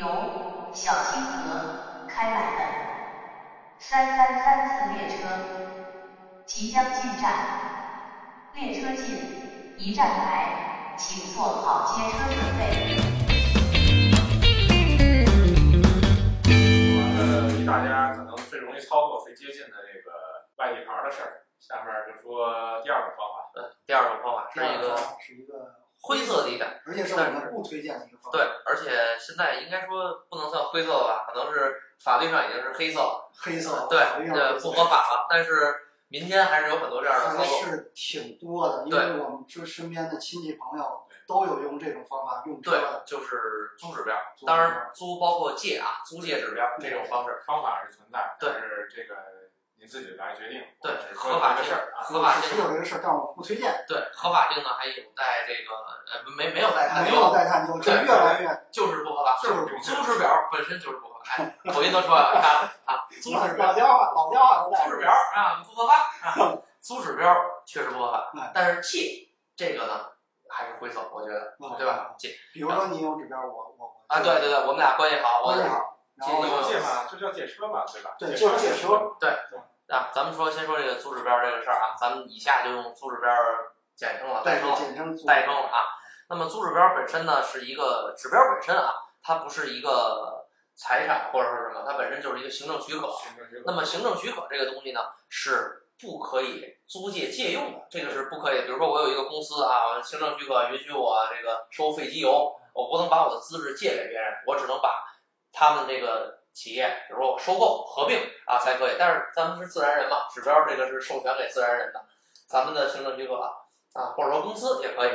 由小清河开来的三三三次列车即将进站，列车进，一站台，请做好接车准备。完了，大家可能最容易操作、最接近的这个外地牌的事儿。下面就说第二种方法。嗯，第二种方法是一个是一个灰色地带，而且是我们不推荐的一个方法。对，而且现在应该说不能算灰色了吧，可能是法律上已经是黑色了，黑色对法律上对，不合法了。但是民间还是有很多这样的操还作。是挺多的，因为我们这身边的亲戚朋友都有用这种方法用对，，就是租指标，当然租包括借啊，租借指标这种方式，方法是存在，对但是这个你自己来决定。对合法性说这个事儿啊。合法性是有这个事儿，但我不推荐，对合法性呢还有待这个呃没没有待探没究，有待探究，这对越来越就是不合法，就是不租指标本身就是不合法。哎，口音都出来了，看啊，租老指标老家话，老家话都在租指标啊不合法啊，租指标确实不合法哎，但是借这个呢还是灰色，我觉得嗯对吧？借比如说你有指标，我我我啊，对对对，我们俩关系好，我关系好，然后借嘛，就叫借车嘛，对吧？对就是借车。啊，咱们说先说这个租指标这个事儿啊，咱们以下就用租指标简称了，代对称了。简称租代称了啊。那么租指标本身呢是一个指标本身啊，它不是一个财产或者是什么，它本身就是一个行政许可。行政许可那么行政许可这个东西呢是不可以租借借用的，这个是不可以。比如说我有一个公司啊，我行政许可允许我这个收废机油，我不能把我的资质借给别人，我只能把他们这个企业，比如说我收购合并啊才可以。但是咱们是自然人嘛，指标这个是授权给自然人的，咱们的行政许可啊，或者说公司也可以。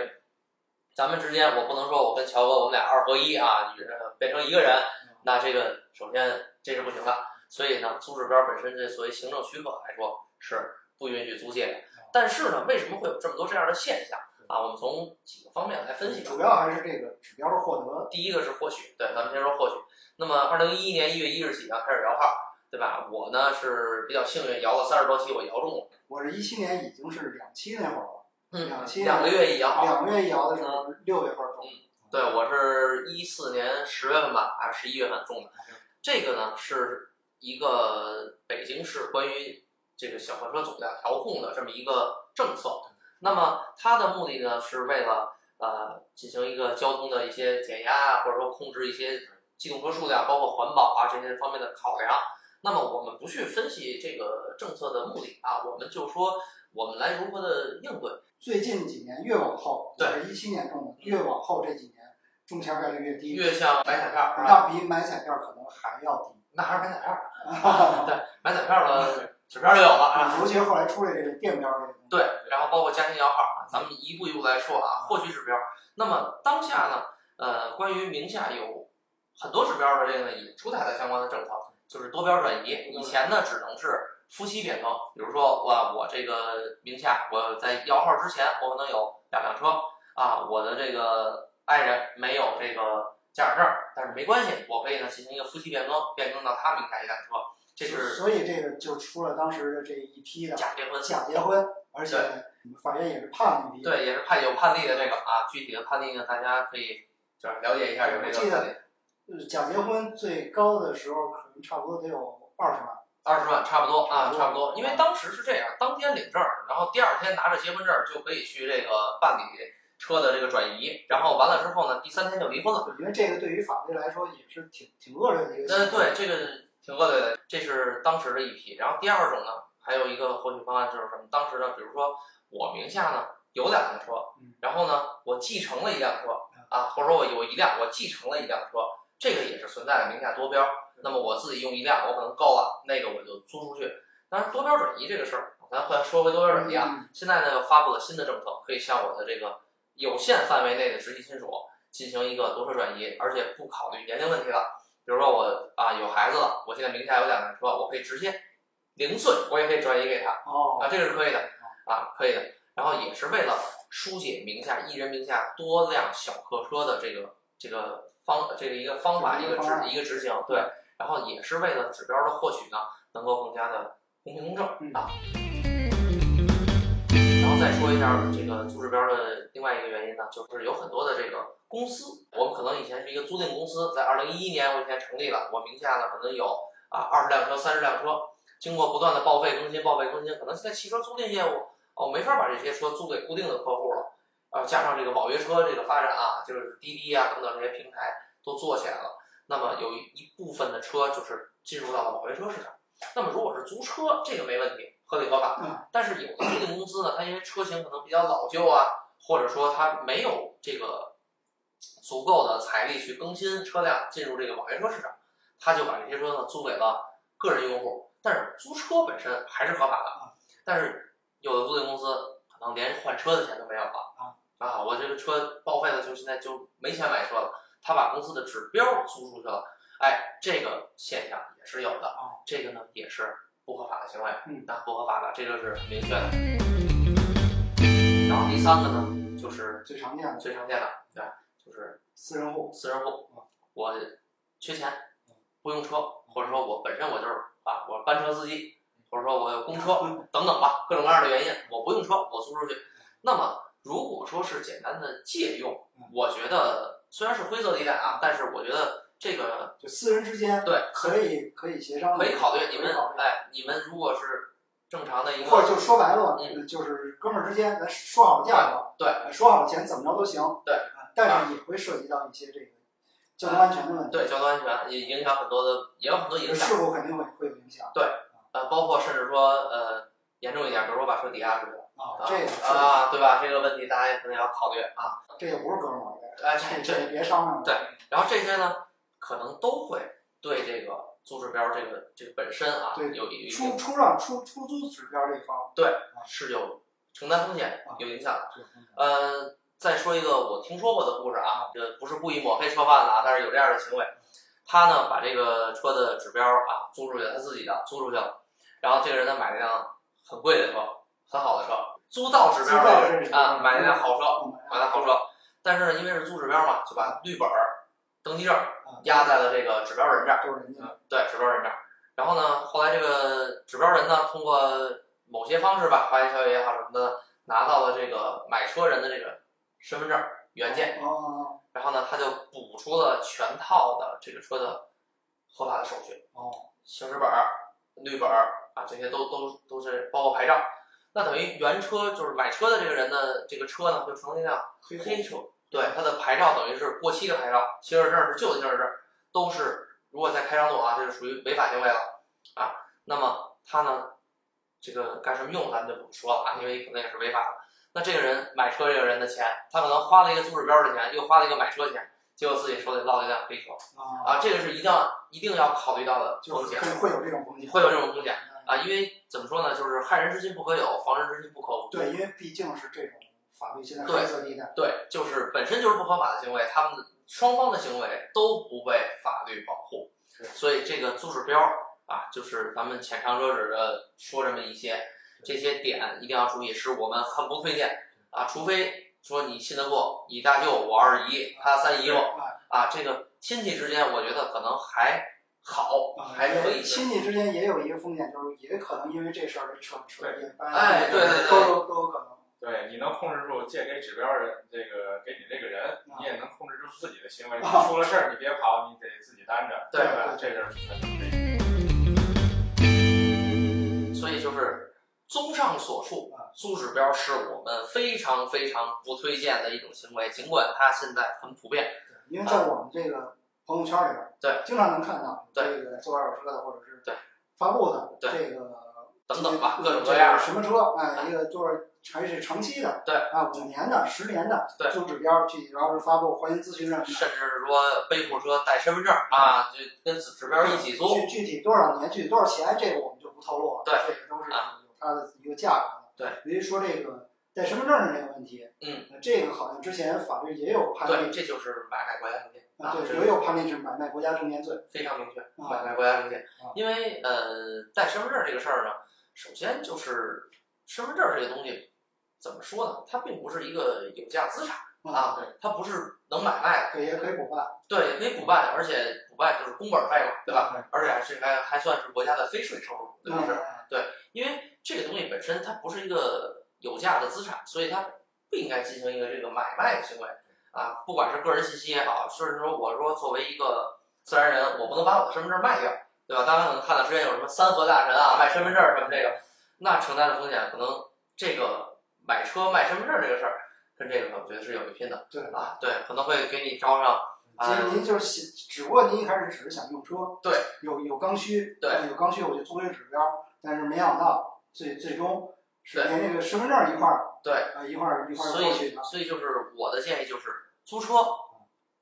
咱们之间，我不能说我跟乔哥我们俩二合一啊，变成一个人，那这个首先这是不行的。所以呢，租指标本身这所谓行政许可来说是不允许租借的。但是呢，为什么会有这么多这样的现象啊？我们从几个方面来分析。主要还是这个指标的获得。第一个是获取，对，咱们先说获取。那么，二零一一年一月一日起啊，开始摇号，对吧？我呢是比较幸运，摇了三十多期，我摇中了。我是一七年已经是两期那会儿了，嗯两期两个月一摇号。两个月一摇的时候，六月份中。对，我是一四年十月份吧，还是十一月份中的。这个呢是一个北京市关于这个小客车总量调控的这么一个政策。那么它的目的呢是为了呃进行一个交通的一些减压啊，或者说控制一些机动车数量，包括环保啊这些方面的考量。那么我们不去分析这个政策的目的啊，我们就说我们来如何的应对。最近几年越往后，对一七年中的，越往后这几年中签概率越低，越像买彩票？那比买彩票可能还要低。那还是买彩票儿。对，买彩票的指标就有了啊。尤其是后来出来这个电标这个，对，然后包括家庭摇号啊，咱们一步一步来说啊，获取指标。那么当下呢，呃，关于名下有很多指标的这个呢，也出台了相关的政策，就是多标转移。以前呢，只能是夫妻变更，比如说我我这个名下我在摇号之前，我可能有两辆车啊，我的这个爱人没有这个驾驶证，但是没关系，我可以呢进行一个夫妻变更，变更到他名下一辆车，这是所以这个就出了当时的这一批的假结婚。假结婚，而且法院也是判了一批。对，也是判有判例的这个啊，具体的判例呢，大家可以就是了解一下有这我记得假结婚最高的时候可能差不多得有二十万。二十万差不多啊，差不多。因为当时是这样，当天领证儿，然后第二天拿着结婚证儿就可以去这个办理车的这个转移，然后完了之后呢，第三天就离婚了。我觉得这个对于法律来说也是挺挺恶劣的一个呃，行为。对，这个挺恶劣的，这是当时的一批。然后第二种呢，还有一个获取方案就是什么？当时呢，比如说我名下呢有两辆车嗯，然后呢我继承了一辆车啊，或者说我有一辆我继承了一辆车，这个也是存在的名下多标。那么我自己用一辆，我可能够了，那个我就租出去。当然多标转移这个事儿，咱回来说回多标转移啊。嗯现在呢又发布了新的政策，可以向我的这个有限范围内的直系亲属进行一个多车转移，而且不考虑年龄问题了。比如说我啊有孩子了，我现在名下有两辆车，我可以直接零碎我也可以转移给他哦啊，这个是可以的啊，可以的。然后也是为了疏解名下一人名下多辆小客车的这个这个方这个一个方法一个执一个执行对，然后也是为了指标的获取呢能够更加的公平公正嗯啊。再说一下这个个租指标的另外一个原因呢，就是有很多的这个公司，我们可能以前是一个租赁公司，在二零一一年我以前成立了，我名下呢可能有啊二十辆车、三十辆车，经过不断的报废更新、报废更新，可能现在汽车租赁业务哦没法把这些车租给固定的客户了，啊加上这个网约车这个发展啊，就是滴滴啊等等这些平台都做起来了，那么有一部分的车就是进入到了网约车市场。那么如果是租车，这个没问题，合理合法。嗯但是有的租赁公司呢，它因为车型可能比较老旧啊，或者说它没有这个足够的财力去更新车辆进入这个网约车市场，他就把这些车呢租给了个人用户。但是租车本身还是合法的，但是有的租赁公司可能连换车的钱都没有了啊啊！我这个车报废了，就现在就没钱买车了，他把公司的指标租出去了。哎，这个现象也是有的，啊这个呢也是不合法的行为，嗯啊，不合法的，这就是很明确的。然后第三个呢，就是最常见的最常见的，对吧？就是私人户，私人户，我缺钱，不用车，或者说我本身我就是啊，我班车司机，或者说我有公车等等吧，各种各样的原因，我不用车，我租出去。那么如果说是简单的借用，我觉得虽然是灰色地带啊，但是我觉得这个就私人之间对可以可以协商的，可以考虑。你们哎，你们如果是正常的一个或者就说白了，嗯就是哥们儿之间咱说好价格，对说好钱怎么着都行，对啊，但是也会涉及到一些这个交通安全的问题，对交通安全也影响很多的，也有很多影响。事故肯定会会有影响对呃，包括甚至说呃严重一点，比如说把车抵押出去了啊，这个啊，对吧？这个问题大家也可能要考虑啊。这也不是哥们儿的，哎，这这这，这别商量了，对然后这些呢，可能都会对这个租指标这个这个本身啊，对有出出让出出租指标这一方对是有承担风险啊、有影响的。是呃，再说一个我听说过的故事啊，这不是故意抹黑车贩子啊，但是有这样的行为。他呢把这个车的指标啊租出去，他自己的租出去了，然后这个人呢买了一辆很贵的车，很好的车，租到指标租到的啊买了一辆好车，嗯买了好车，但是呢因为是租指标嘛，就把绿本儿、登记证啊压在了这个指标人这儿。都是人家对，指标人这儿。然后呢，后来这个指标人呢，通过某些方式吧，花言巧语也好什么的，拿到了这个买车人的这个身份证原件，哦然后呢，他就补出了全套的这个车的合法的手续，哦行驶本儿、绿本儿啊，这些都都都是包括牌照。那等于原车就是买车的这个人的这个车呢，就成了一辆黑黑车，对，他的牌照等于是过期的牌照，行驶证是旧的行驶证，都是如果在开上路啊，这是属于违法行为了啊。那么他呢，这个干什么用咱们就不说了啊，因为可能也是违法的。那这个人买车这个人的钱，他可能花了一个租指标的钱，又花了一个买车钱，结果自己手里落了一辆黑车啊，啊，这个是一定要一定要考虑到的风险，会有这种风险，会有这种风险啊，因为怎么说呢，就是害人之心不可有，防人之心不可无。对，因为毕竟是这种法律现在对黑色地带，对，就是本身就是不合法的行为，他们双方的行为都不被法律保护，所以这个租指标啊，就是咱们浅尝辄止的说这么一些，这些点一定要注意，是我们很不推荐啊，除非说你信得过你大舅我二姨他三姨夫啊啊，这个亲戚之间我觉得可能还好，啊，还可以。亲戚之间也有一个风险，就是也可能因为这事儿这扯扯一掰，哎对对对都有都有可能。对，你能控制住借给指标人这个给你这个人，啊你也能控制住自己的行为。你出了事儿你别跑，你得自己担着，对吧？这个是很正确。所以就是综上所述，租指标是我们非常非常不推荐的一种行为，尽管它现在很普遍。因为在我们这个朋友圈里边，啊对，经常能看到这对个做二手车的或者是对发布的对这个等等吧各种各样的什么车，哎，一个就是还是长期的，对啊，五年的、十年的，对做指标去，然后是发布欢迎咨询什么的。甚至是说背负车带身份证啊，就跟指标一起租。具具体多少年、具体多少钱，这个我们就不透露了。对这个都是它的一个价格的。对，比如说这个带身份证的这个问题，嗯呃，这个好像之前法律也有判对，例，这就是买卖国家证件啊，对，也有判例是买卖国家证件罪。非常明确，啊买卖国家证件啊。因为呃，带身份证这个事儿呢，首先就是身份证这个东西怎么说呢？它并不是一个有价资产啊，它不是能买卖的。对，也可以补办。对，也可以补办，而且补办就是工本费嘛，对吧？而且还是还还算是国家的非税收入，对不是？嗯因为这个东西本身它不是一个有价的资产，所以它不应该进行一个这个买卖的行为啊，不管是个人信息也好，甚至说我说作为一个自然人，我不能把我的身份证卖掉，对吧？大家可能看到之前有什么三和大神啊卖身份证什么这个，那承担的风险可能这个买车卖身份证这个事儿，跟这个我觉得是有一拼的对啊，对，可能会给你招上其实您就是想，只不过您一开始只是想用车，对，有有刚需，对呃有刚需我就作为指标，但是没想到最最终是对连这个身份证一块儿对。啊一块儿一块儿所以，过去的，所以就是我的建议就是租车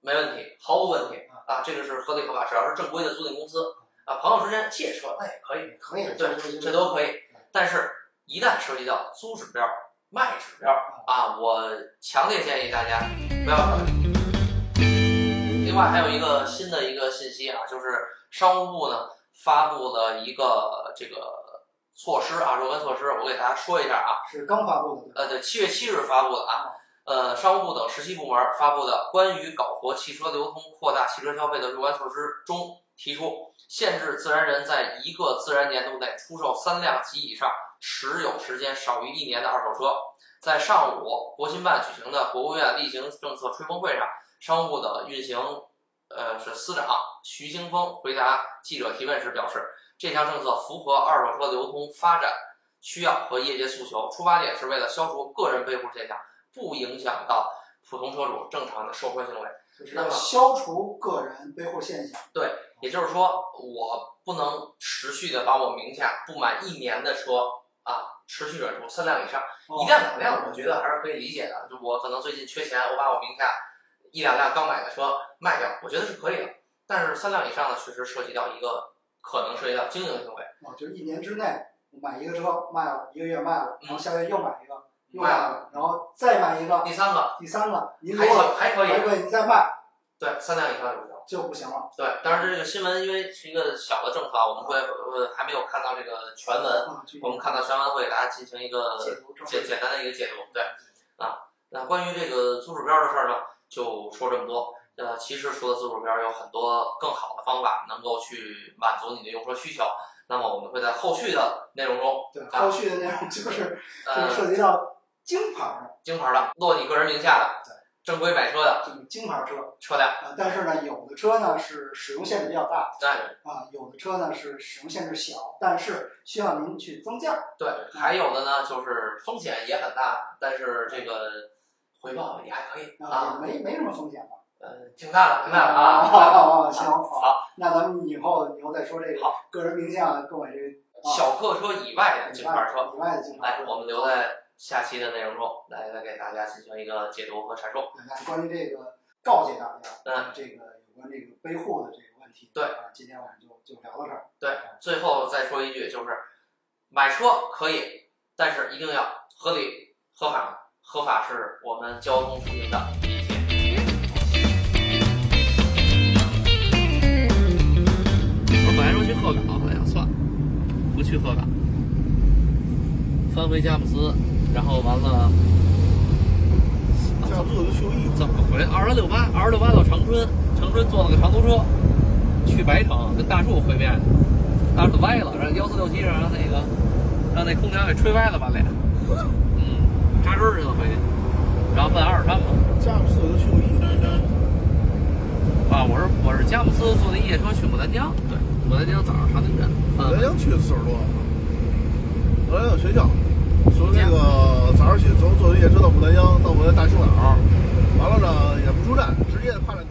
没问题，毫无问题啊，这个是合理合法，只要是正规的租赁公司啊，朋友之间借车那也可以，可以，对，这这都可以。但是，一旦涉及到租指标、卖指标啊，我强烈建议大家不要考虑。另外还有一个新的一个信息啊，就是商务部呢发布了一个这个措施啊，若干措施，我给大家说一下啊。是刚发布的，呃，对，七月七日发布的啊，呃，商务部等十七部门发布的关于搞活汽车流通、扩大汽车消费的若干措施中提出，限制自然人在一个自然年度内出售三辆及以上持有时间少于一年的二手车。在上午，国新办举行的国务院例行政策吹风会上，商务部的运行呃是司长徐兴峰回答记者提问时表示，这项政策符合二手车流通发展需要和业界诉求，出发点是为了消除个人背户现象，不影响到普通车主正常的售车行为。就是要消除个人背后现象。对也就是说，我不能持续的把我名下不满一年的车啊，持续转出三辆以上，一辆两辆，我觉得还是可以理解的。就我可能最近缺钱，我把我名下一两辆刚买的车卖掉，我觉得是可以的。但是三辆以上呢，确实涉及到一个可能涉及到经营行为，哦，就是一年之内买一个车卖了，一个月卖了，然后下个月又买一个，又卖卖了，然后再买一个，第三个第三个，还果行还可以，还可以，你再卖对，三辆以上就不行。就不行了。对，当然这个新闻因为是一个小的政策啊，我们会呃还没有看到这个全文，我们看到全文会给大家进行一个简简单的一个解读。对，啊，那关于这个租鼠标的事儿呢，就说这么多。呃，其实除了租指标，有很多更好的方法能够去满足你的用车需求。那么我们会在后续的内容中，对，啊后续的内容就是就呃，涉及到京牌的京牌的落你个人名下的对正规买车的这个京牌车车辆，啊，但是呢，有的车呢是使用限制比较大对啊，有的车呢是使用限制小，但是需要您去增价。对，还有的呢就是风险也很大，但是这个回报也还可以啊，没没什么风险吧？呃，挺大的，挺大的啊。啊，行，好，那咱们以后以后再说这个好个人名下购买这个啊小客车以外的以京牌车，以外的京牌来，车，我们留在下期的内容中来来给大家进行一个解读和阐述。对那关于这个告诫大家，嗯，这个有关这个背户的这个问题，对啊，今天晚上就就聊到这儿。对，最后再说一句，就是买车可以，但是一定要合理、合法，合法是我们交通出行的底线。我本来说去鹤岗，哎呀，算了，不去鹤岗，翻回佳木斯，然后完了。下次就休息。怎么回？二十六八，二十六八到长春，长春坐了个长途车，去白城跟大树会面，大树歪了，让幺四六七让那个让那空调给吹歪了把脸，嗯，扎针儿去了回去，然后奔阿尔山嘛。佳木斯就休息。啊，我是我是佳木斯坐的夜车去牡丹江，对，牡丹江早上长汀镇，牡丹江去四十多，牡丹江学校，从那个早上起，从坐的夜车到牡丹江，到我们大清早，完了呢也不出站，直接跨了。